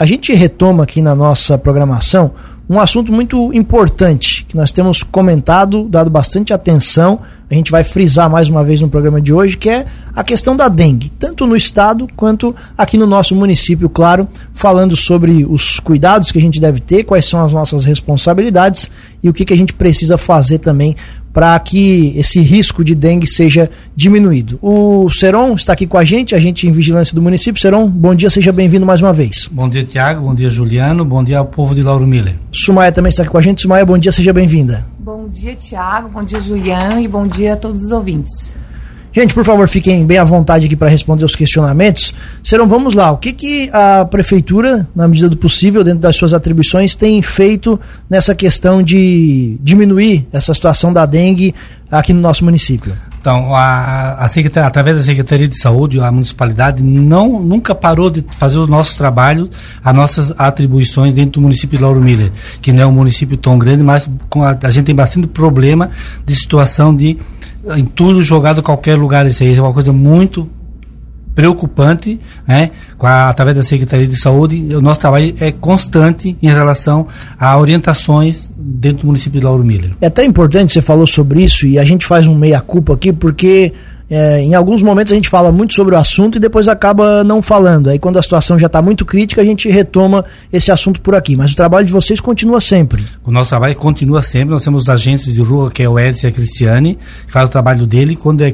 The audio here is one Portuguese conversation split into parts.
a gente retoma aqui na nossa programação um assunto muito importante que nós temos comentado, dado bastante atenção. A gente vai frisar mais uma vez no programa de hoje, que é a questão da dengue, tanto no estado quanto aqui no nosso município, claro, falando sobre os cuidados que a gente deve ter, quais são as nossas responsabilidades e o que, que a gente precisa fazer também para que esse risco de dengue seja diminuído. O Seron está aqui com a gente, a gente em vigilância do município. Seron, bom dia, seja bem-vindo mais uma vez. Bom dia, Tiago, bom dia, Juliano, bom dia ao povo de Lauro Miller. Sumaia também está aqui com a gente. Sumaia, bom dia, seja bem-vinda. Bom dia, Tiago, bom dia, Juliano, e bom dia a todos os ouvintes. Gente, por favor, fiquem bem à vontade aqui para responder os questionamentos. Serão, vamos lá. O que, que a prefeitura, na medida do possível, dentro das suas atribuições, tem feito nessa questão de diminuir essa situação da dengue aqui no nosso município? Então, a, a Secretaria, através da Secretaria de Saúde, a municipalidade não, nunca parou de fazer os nossos trabalhos, as nossas atribuições dentro do município de Lauro Miller, que não é um município tão grande, mas a, a gente tem bastante problema de situação de entulho jogado em qualquer lugar. Isso aí é uma coisa muito preocupante, né? A, através da Secretaria de Saúde, o nosso trabalho é constante em relação a orientações dentro do município de Lauro Miller. É até importante você falou sobre isso e a gente faz um meia culpa aqui porque é, em alguns momentos a gente fala muito sobre o assunto e depois acaba não falando. Aí quando a situação já está muito crítica, a gente retoma esse assunto por aqui. Mas o trabalho de vocês continua sempre. O nosso trabalho continua sempre. Nós temos os agentes de rua, que é o Edson e a Cristiane, que faz o trabalho dele. Quando é,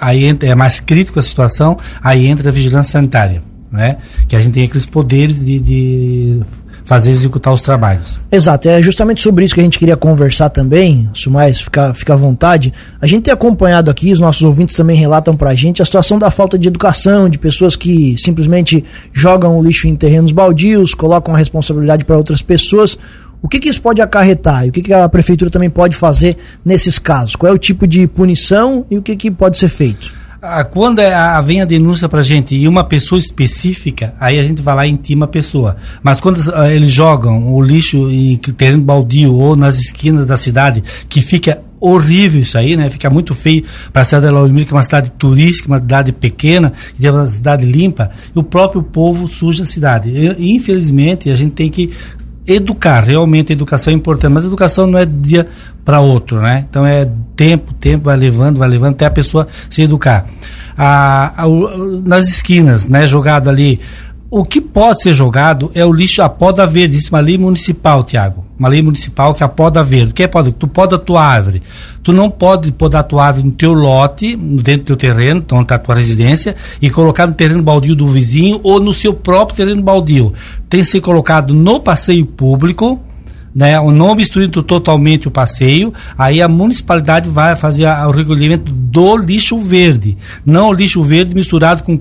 aí é mais crítico a situação, aí entra a vigilância sanitária. Né? Que a gente tem aqueles poderes de, de fazer executar os trabalhos. Exato, é justamente sobre isso que a gente queria conversar também, Sumais, fica, fica à vontade. A gente tem acompanhado aqui, os nossos ouvintes também relatam pra gente a situação da falta de educação, de pessoas que simplesmente jogam o lixo em terrenos baldios, colocam a responsabilidade para outras pessoas. O que, que, isso pode acarretar e o que, que, a prefeitura também pode fazer nesses casos? Qual é o tipo de punição e o que, que pode ser feito? Ah, quando é, a, vem a denúncia para a gente e uma pessoa específica, aí a gente vai lá e intima a pessoa. Mas quando uh, eles jogam o lixo em terreno baldio ou nas esquinas da cidade, que fica horrível isso aí, né? Fica muito feio para a cidade de Lauremir, que é uma cidade turística, uma cidade pequena, que é uma cidade limpa, e o próprio povo suja a cidade. Infelizmente, a gente tem que educar, realmente a educação é importante, mas a educação não é dia para outro, né? Então é tempo, tempo, vai levando, vai levando até a pessoa se educar. A, a, nas esquinas, né, jogado ali, o que pode ser jogado é o lixo a poda verde, isso é uma lei municipal, Tiago. Uma lei municipal que é a poda verde. O que é poda? Tu poda a tua árvore. Tu não pode podar a tua árvore no teu lote, dentro do teu terreno, então está a tua residência, e colocar no terreno baldio do vizinho ou no seu próprio terreno baldio. Tem que ser colocado no passeio público, né, não obstruindo totalmente o passeio, aí a municipalidade vai fazer o recolhimento do lixo verde, não o lixo verde misturado com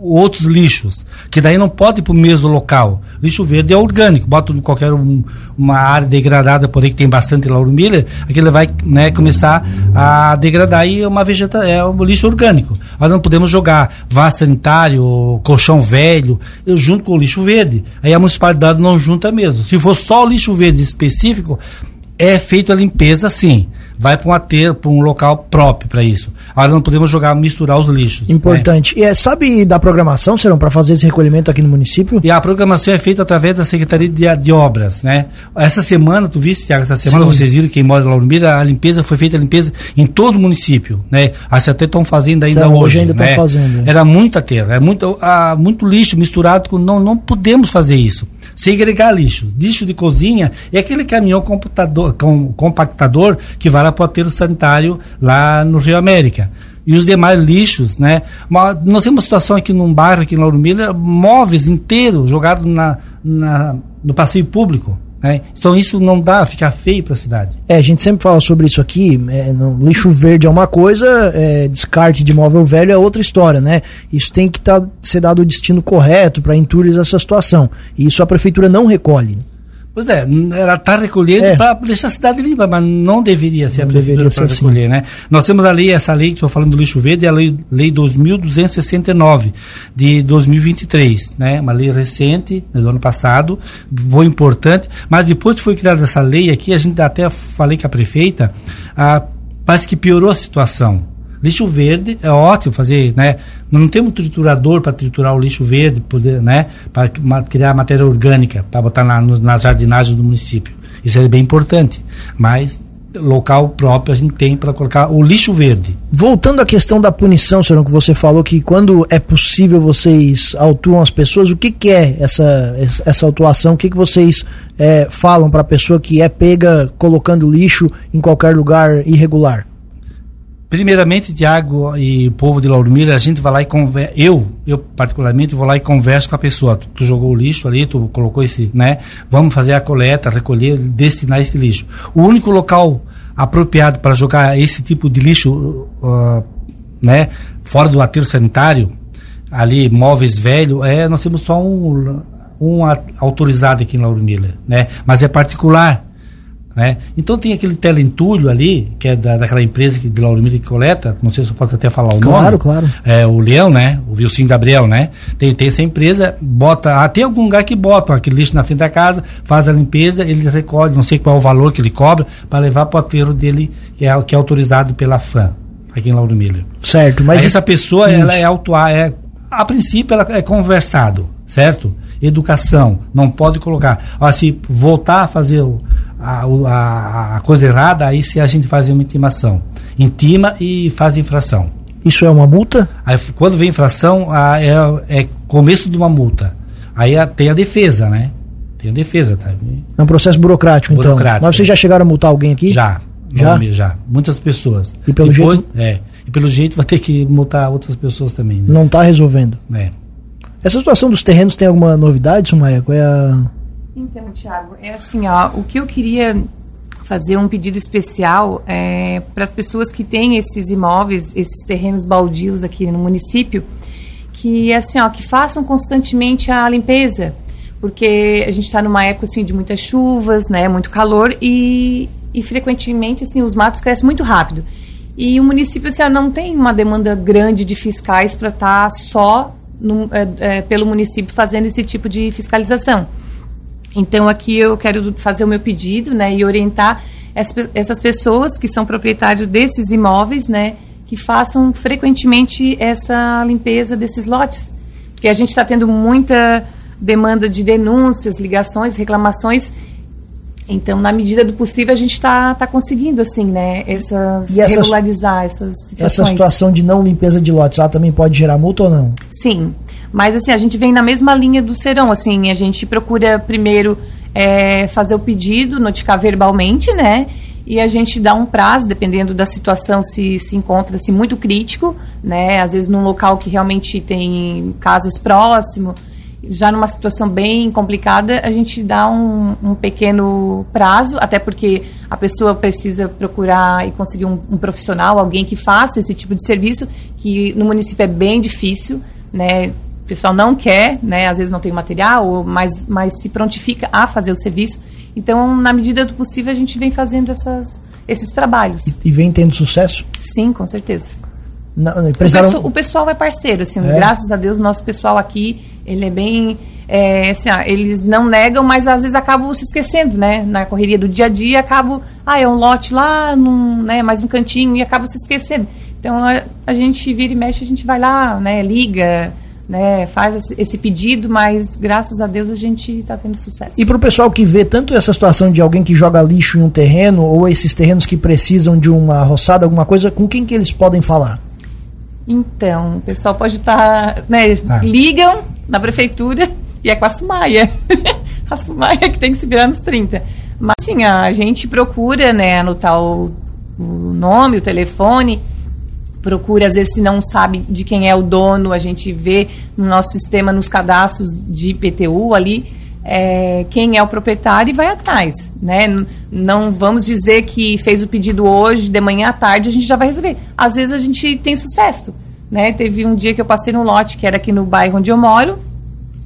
outros lixos, que daí não pode ir para o mesmo local. Lixo verde é orgânico, bota em qualquer um, uma área degradada, por aí que tem bastante laurumilha, aquele vai né, começar a degradar e é uma vegeta, é um lixo orgânico. Nós não podemos jogar vaso sanitário, colchão velho, junto com o lixo verde. Aí a municipalidade não junta mesmo. Se for só o lixo verde específico, é feita a limpeza sim vai para um aterro, para um local próprio para isso. Agora não podemos jogar, misturar os lixos. Importante. Né? E é, sabe da programação, serão para fazer esse recolhimento aqui no município? E a programação é feita através da Secretaria de, de Obras, né? Essa semana, tu viste, Tiago, essa semana Sim. vocês viram, quem mora em Laurumira, a limpeza foi feita a limpeza em todo o município, né? As até estão fazendo ainda então, hoje. Hoje ainda estão né? fazendo. Era muita terra, é muito, ah, muito lixo misturado com. Não, não podemos fazer isso segregar lixo. Lixo de cozinha é aquele caminhão computador, com, compactador que vai lá para o aterro sanitário lá no Rio América. E os demais lixos, né? Nós temos uma situação aqui num bairro, aqui em Lauro móveis inteiros jogados na, na, no passeio público. Né? Então isso não dá, fica feio para a cidade. É, a gente sempre fala sobre isso aqui. É, lixo verde é uma coisa, é, descarte de móvel velho é outra história, né? Isso tem que tá, ser dado o destino correto para entulhos essa situação. E isso a prefeitura não recolhe. Pois é, ela está recolhendo é. para deixar a cidade limpa, mas não deveria ser não a prefeitura para assim. recolher, assim. né? Nós temos a lei, essa lei que estou falando do lixo verde, é a lei, lei 2269 de 2023, né? Uma lei recente, né, do ano passado, foi importante, mas depois que foi criada essa lei aqui, a gente até falei com a prefeita, a, parece que piorou a situação Lixo verde é ótimo fazer, né? Não temos triturador para triturar o lixo verde, poder, né? Para criar matéria orgânica, para botar na, nas jardinagens do município. Isso é bem importante. Mas local próprio a gente tem para colocar o lixo verde. Voltando à questão da punição, senhor, que você falou que quando é possível vocês autuam as pessoas, o que, que é essa, essa autuação? O que, que vocês é, falam para a pessoa que é pega colocando lixo em qualquer lugar irregular? Primeiramente, Tiago e o povo de Laurmira, a gente vai lá e. Eu, eu particularmente, vou lá e converso com a pessoa. Tu, tu, jogou o lixo ali, tu colocou esse, né? Vamos fazer a coleta, recolher, destinar esse lixo. O único local apropriado para jogar esse tipo de lixo, uh, né? Fora do aterro sanitário, ali, móveis velhos, é, nós temos só um, um autorizado aqui em Laurmira, né? Mas é particular. Né? Então tem aquele telentulho ali, que é da, daquela empresa que, de Lauromiro que coleta, não sei se eu posso até falar o claro, nome. Claro, claro. É, o Leão, né? O Vilcinho Gabriel, né? Tem, tem essa empresa, bota. Ah, tem algum lugar que bota aquele lixo na frente da casa, faz a limpeza, ele recolhe, não sei qual é o valor que ele cobra, para levar para o aterro dele, que é, que é autorizado pela FAM, aqui em Lauro Miller. Certo, mas. Aí essa pessoa, isso. ela é autuar, é, a princípio, ela é conversado, certo? Educação, não pode colocar. Ó, se voltar a fazer o a, a, a coisa errada, aí se a gente faz uma intimação. Intima e faz infração. Isso é uma multa? Aí, quando vem infração, a, é, é começo de uma multa. Aí a, tem a defesa, né? Tem a defesa, tá? É um processo burocrático, então. Burocrático. Mas vocês já chegaram a multar alguém aqui? Já. Já? já. Muitas pessoas. E pelo Depois, jeito? É. E pelo jeito vai ter que multar outras pessoas também. Né? Não está resolvendo. É. Essa situação dos terrenos tem alguma novidade, Sumaia? Qual é a então, Tiago, é assim, ó, o que eu queria fazer um pedido especial é, para as pessoas que têm esses imóveis, esses terrenos baldios aqui no município, que assim, ó, que façam constantemente a limpeza, porque a gente está numa época assim de muitas chuvas, né, muito calor e, e frequentemente assim os matos crescem muito rápido. E o município assim, ó, não tem uma demanda grande de fiscais para estar tá só no, é, é, pelo município fazendo esse tipo de fiscalização. Então aqui eu quero fazer o meu pedido, né, e orientar essas pessoas que são proprietários desses imóveis, né, que façam frequentemente essa limpeza desses lotes, porque a gente está tendo muita demanda de denúncias, ligações, reclamações. Então, na medida do possível, a gente está tá conseguindo, assim, né, essas, essa, regularizar essas situações. Essa situação de não limpeza de lotes, ela também pode gerar multa ou não? Sim. Mas assim, a gente vem na mesma linha do serão, assim, a gente procura primeiro é, fazer o pedido, notificar verbalmente, né? E a gente dá um prazo, dependendo da situação, se se encontra-se muito crítico, né? Às vezes num local que realmente tem casas próximo, já numa situação bem complicada, a gente dá um, um, pequeno prazo, até porque a pessoa precisa procurar e conseguir um, um, profissional, alguém que faça esse tipo de serviço, que no município é bem difícil, né? O pessoal não quer, né, às vezes não tem o material, mas, mas se prontifica a fazer o serviço. Então, na medida do possível, a gente vem fazendo essas, esses trabalhos. E, e vem tendo sucesso? Sim, com certeza. Não, o, pessoal, o, pessoal, é parceiro, assim, é. graças a Deus, o nosso pessoal aqui, ele é bem, é, assim, ah, eles não negam, mas às vezes acabam se esquecendo, né, na correria do dia a dia, acabam, ah, é um lote lá, num, né, mais um cantinho, e acabam se esquecendo. Então, a, a gente vira e mexe, a gente vai lá, né, liga, né, faz esse pedido, mas graças a Deus a gente está tendo sucesso. E para o pessoal que vê tanto essa situação de alguém que joga lixo em um terreno ou esses terrenos que precisam de uma roçada, alguma coisa, com quem que eles podem falar? Então, o pessoal pode estar, tá, né, ah. ligam na prefeitura e é com a Sumaia. a Sumaia que tem que se virar nos 30. Mas sim, a gente procura, né, anotar o, o nome, o telefone, procura, às vezes, se não sabe de quem é o dono, a gente vê no nosso sistema, nos cadastros de IPTU ali, é, quem é o proprietário e vai atrás. Né? Não vamos dizer que fez o pedido hoje, de manhã à tarde, a gente já vai resolver. Às vezes a gente tem sucesso. Né? Teve um dia que eu passei no lote, que era aqui no bairro onde eu moro,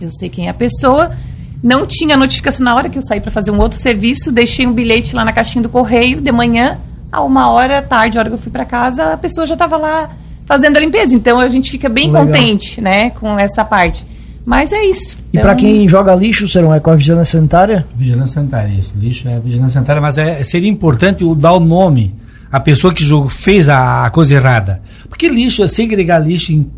eu sei quem é a pessoa, não tinha notificação na hora que eu saí para fazer um outro serviço, deixei um bilhete lá na caixinha do correio de manhã, a uma hora tarde, a hora que eu fui para casa, a pessoa já estava lá fazendo a limpeza. Então a gente fica bem Legal. contente, né, com essa parte. Mas é isso. E então... para quem joga lixo, serão é com a vigilância sanitária? Vigilância sanitária, isso. Lixo é vigilância sanitária, mas é, seria importante dar o nome a pessoa que jogou, fez a, a coisa errada. Porque lixo, é segregar lixo em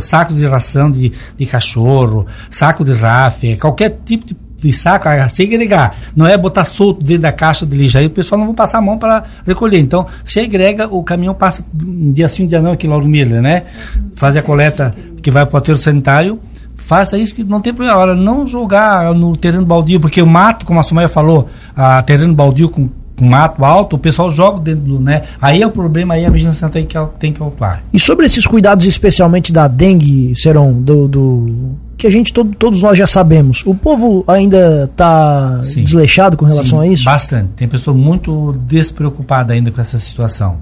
saco de ração de, de cachorro, saco de rafe, qualquer tipo de, de saco, a segregar. Não é botar solto dentro da caixa de lixo. Aí o pessoal não vai passar a mão para recolher. Então, segrega, o caminhão passa um dia sim, um dia não, aqui Lauro Miller, né? Faz a coleta que vai para o aterro sanitário faça isso que não tem problema. Agora, não jogar no terreno baldio, porque o mato, como a Sumaia falou, a terreno baldio com com mato alto, o pessoal joga dentro do, né? Aí é o problema, aí a vigilância tem que, tem que atuar. E sobre esses cuidados, especialmente da dengue, Seron, do, do que a gente, todo, todos nós já sabemos, o povo ainda está desleixado com relação Sim, a isso? Bastante. Tem pessoa muito despreocupada ainda com essa situação.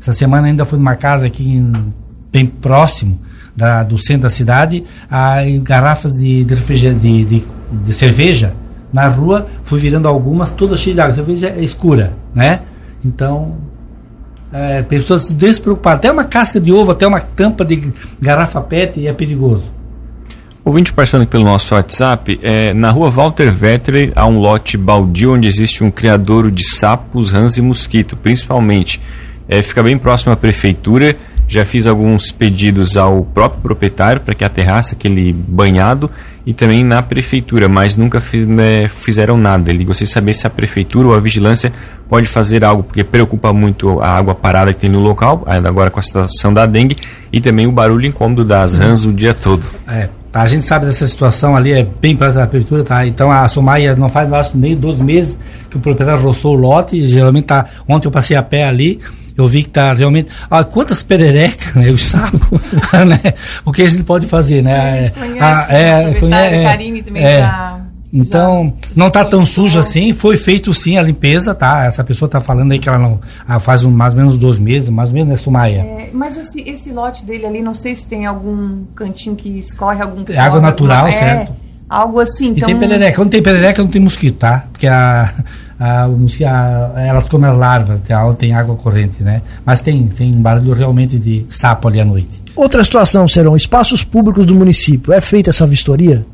Essa semana ainda fui numa casa aqui em, bem próximo da, do centro da cidade, a garrafas de, de, de, de, de cerveja na rua, fui virando algumas, todas cheias de água. Cerveja é escura, né? Então, é, pessoas despreocupadas. Até uma casca de ovo, até uma tampa de garrafa PET é perigoso. Ouvinte passando pelo nosso WhatsApp, é, na rua Walter Vettel há um lote baldio onde existe um criadouro de sapos, rãs e mosquito, principalmente. É, fica bem próximo à prefeitura já fiz alguns pedidos ao próprio proprietário para que aterrasse aquele banhado e também na prefeitura, mas nunca fiz, né, fizeram nada. Ele gostaria de saber se a prefeitura ou a vigilância pode fazer algo, porque preocupa muito a água parada que tem no local, agora com a situação da dengue, e também o barulho incômodo das rãs o dia todo. É, a gente sabe dessa situação ali, é bem para da prefeitura, tá? Então a Somaia não faz mais nem 12 meses que o proprietário roçou o lote, geralmente tá. Ontem eu passei a pé ali, eu vi que está realmente. Ah, quantas pererecas, né? Os sapos, né? O que a gente pode fazer, né? A gente conhece, ah, é, conhece, é, Karine também é, já. Então, já não está tão sujo assim, foi feito sim a limpeza, tá? Essa pessoa está falando aí que ela não ah, faz um, mais ou menos dois meses, mais ou menos, né, Sumaia? É, mas esse, esse lote dele ali, não sei se tem algum cantinho que escorre algum. É água natural, alguma, é, certo? Algo assim. Então... E tem perereca. Quando tem perereca, não tem mosquito, tá? Porque a, a, a, elas comem larvas, tem água corrente, né? Mas tem, tem um barulho realmente de sapo ali à noite. Outra situação, serão espaços públicos do município. É feita essa vistoria?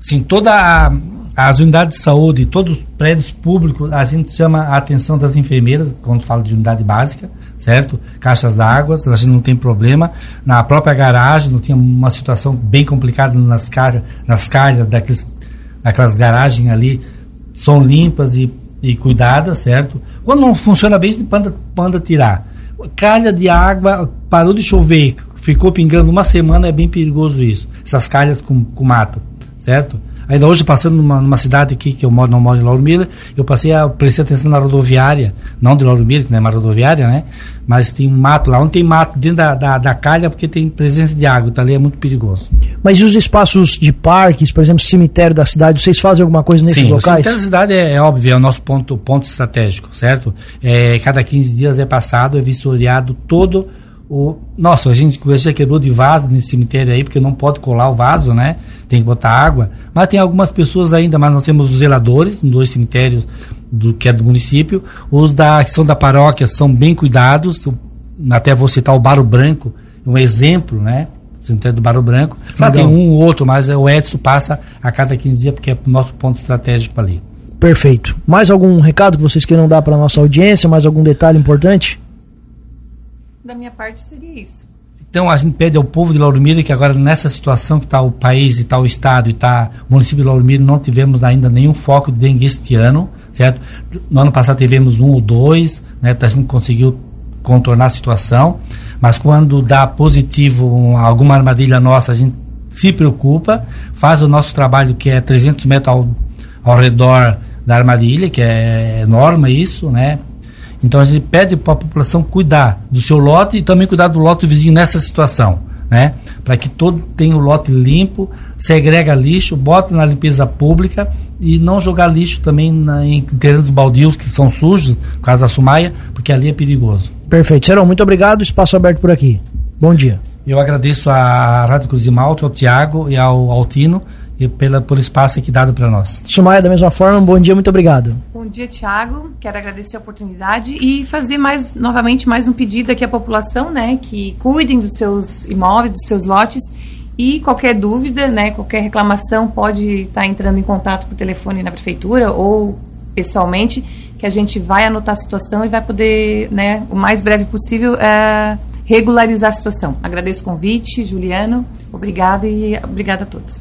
Sim, toda a, as unidades de saúde, todos os prédios públicos, a gente chama a atenção das enfermeiras, quando fala de unidade básica, certo? Caixas d'água, a gente não tem problema. Na própria garagem, não tinha uma situação bem complicada nas caixas, nas caixas daqueles, daquelas garagens ali, são limpas e, e cuidadas, certo? Quando não funciona bem, a gente manda, manda tirar. Calha de água, parou de chover, ficou pingando uma semana, é bem perigoso isso. Essas calhas com, com mato, certo? Ainda hoje, passando numa, numa, cidade aqui, que eu moro, não moro em Lauro Miller, eu passei a prestar atenção na rodoviária, não de Lauro Miller, que não é uma rodoviária, né? Mas tem um mato lá, onde tem mato dentro da, da, da calha, porque tem presença de água, então ali é muito perigoso. Mas e os espaços de parques, por exemplo, cemitério da cidade, vocês fazem alguma coisa nesses Sim, locais? o cemitério da cidade é, é, óbvio, é o nosso ponto, ponto estratégico, certo? É, cada 15 dias é passado, é vistoriado todo o, nossa, a gente já quebrou de vaso nesse cemitério aí, porque não pode colar o vaso, né? Tem que botar água. Mas tem algumas pessoas ainda, mas nós temos os zeladores, nos dois cemitérios do que é do município. Os da, que são da paróquia são bem cuidados. Até vou citar o Baro Branco, um exemplo, né? cemitério do Barro Branco. Lá tem um ou outro, mas o Edson passa a cada 15 dias, porque é o nosso ponto estratégico ali. Perfeito. Mais algum recado que vocês queiram dar para a nossa audiência? Mais algum detalhe importante? da minha parte seria isso. Então a gente pede ao povo de Lauro Miller que agora nessa situação que está o país e está o estado e está o município de Lauro Miller, não tivemos ainda nenhum foco de dengue este ano, certo? No ano passado tivemos um ou dois, né? A gente conseguiu contornar a situação, mas quando dá positivo alguma armadilha nossa, a gente se preocupa, faz o nosso trabalho que é 300 metros ao, ao redor da armadilha, que é norma isso, né? Então a gente pede para a população cuidar do seu lote e também cuidar do lote do vizinho nessa situação, né? Para que todo tenha o lote limpo, segrega lixo, bota na limpeza pública e não jogar lixo também na, em terrenos baldios que são sujos, por causa da sumaia, porque ali é perigoso. Perfeito. Serão, muito obrigado. Espaço aberto por aqui. Bom dia. Eu agradeço à Rádio Cruz de Malta, ao Tiago e ao Altino e pela, pelo espaço aqui dado para nós. Sumaia, da mesma forma, um bom dia, muito obrigado. Bom dia, Tiago. Quero agradecer a oportunidade e fazer mais novamente mais um pedido aqui à população, né, que cuidem dos seus imóveis, dos seus lotes e qualquer dúvida, né, qualquer reclamação pode estar entrando em contato por telefone na prefeitura ou pessoalmente que a gente vai anotar a situação e vai poder, né, o mais breve possível, é, regularizar a situação. Agradeço o convite, Juliano, obrigada e obrigada a todos.